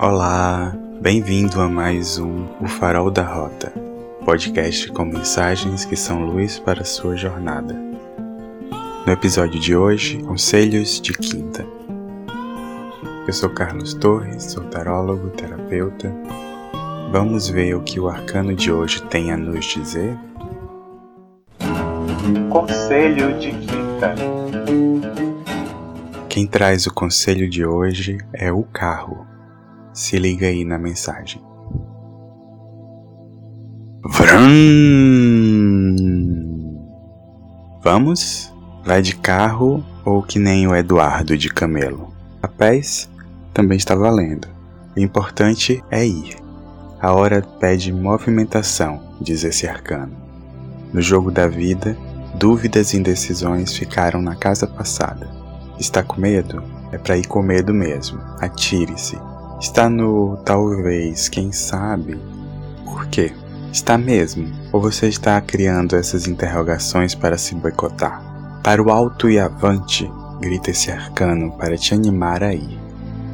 Olá, bem-vindo a mais um O Farol da Rota, podcast com mensagens que são luz para a sua jornada. No episódio de hoje, Conselhos de Quinta. Eu sou Carlos Torres, sou tarólogo, terapeuta. Vamos ver o que o arcano de hoje tem a nos dizer? Conselho de Quinta. Quem traz o conselho de hoje é o carro. Se liga aí na mensagem. Vrum! Vamos? Vai de carro ou que nem o Eduardo de camelo? A pés também está valendo. O importante é ir. A hora pede movimentação, diz esse arcano. No jogo da vida, dúvidas e indecisões ficaram na casa passada. Está com medo? É para ir com medo mesmo. Atire-se. Está no talvez, quem sabe? Por quê? Está mesmo? Ou você está criando essas interrogações para se boicotar? Para o alto e avante, grita esse arcano para te animar a ir.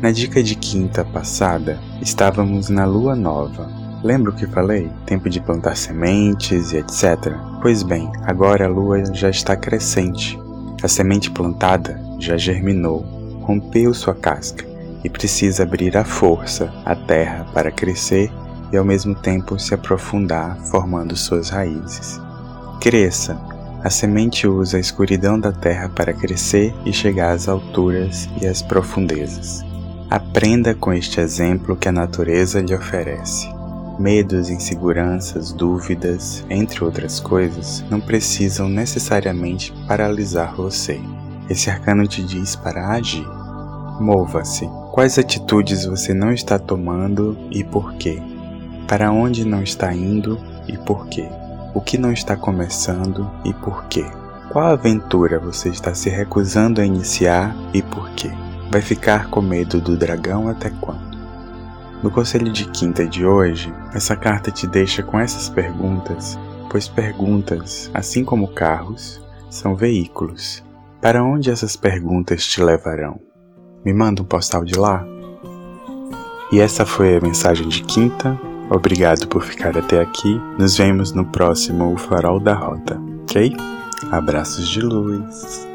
Na dica de quinta passada, estávamos na lua nova. Lembra o que falei? Tempo de plantar sementes e etc. Pois bem, agora a lua já está crescente. A semente plantada já germinou, rompeu sua casca e precisa abrir à força a terra para crescer e ao mesmo tempo se aprofundar, formando suas raízes. Cresça! A semente usa a escuridão da terra para crescer e chegar às alturas e às profundezas. Aprenda com este exemplo que a natureza lhe oferece. Medos, inseguranças, dúvidas, entre outras coisas, não precisam necessariamente paralisar você. Esse arcano te diz para agir. Mova-se. Quais atitudes você não está tomando e por quê? Para onde não está indo e por quê? O que não está começando e por quê? Qual aventura você está se recusando a iniciar e por quê? Vai ficar com medo do dragão até quando? No conselho de quinta de hoje, essa carta te deixa com essas perguntas, pois perguntas, assim como carros, são veículos. Para onde essas perguntas te levarão? Me manda um postal de lá. E essa foi a mensagem de quinta. Obrigado por ficar até aqui. Nos vemos no próximo Farol da Rota, ok? Abraços de luz.